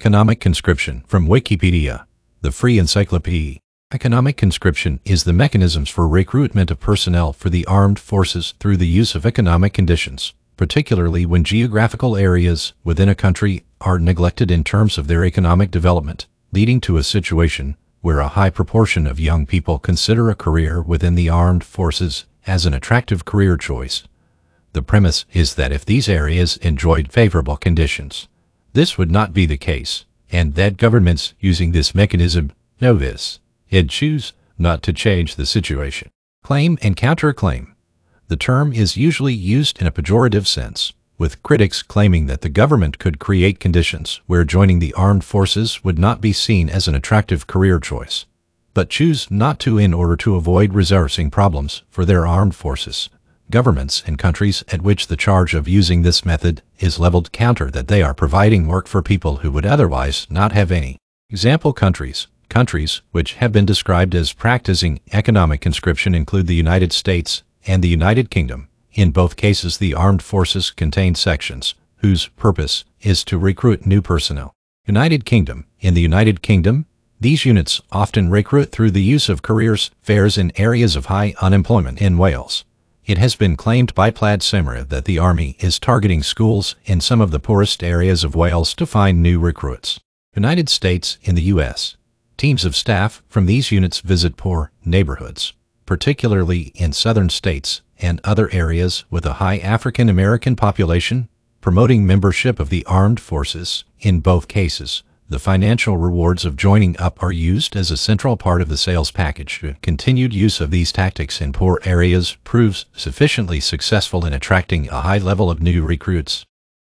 Economic conscription from Wikipedia, the free encyclopedia. Economic conscription is the mechanisms for recruitment of personnel for the armed forces through the use of economic conditions, particularly when geographical areas within a country are neglected in terms of their economic development, leading to a situation where a high proportion of young people consider a career within the armed forces as an attractive career choice. The premise is that if these areas enjoyed favorable conditions, this would not be the case, and that governments using this mechanism know this and choose not to change the situation. Claim and counterclaim. The term is usually used in a pejorative sense, with critics claiming that the government could create conditions where joining the armed forces would not be seen as an attractive career choice, but choose not to in order to avoid resourcing problems for their armed forces governments and countries at which the charge of using this method is leveled counter that they are providing work for people who would otherwise not have any. Example countries. Countries which have been described as practicing economic conscription include the United States and the United Kingdom. In both cases, the armed forces contain sections whose purpose is to recruit new personnel. United Kingdom. In the United Kingdom, these units often recruit through the use of careers fairs in areas of high unemployment in Wales. It has been claimed by Plaid Cymru that the Army is targeting schools in some of the poorest areas of Wales to find new recruits. United States in the U.S. Teams of staff from these units visit poor neighborhoods, particularly in southern states and other areas with a high African American population, promoting membership of the armed forces in both cases the financial rewards of joining up are used as a central part of the sales package. Continued use of these tactics in poor areas proves sufficiently successful in attracting a high level of new recruits.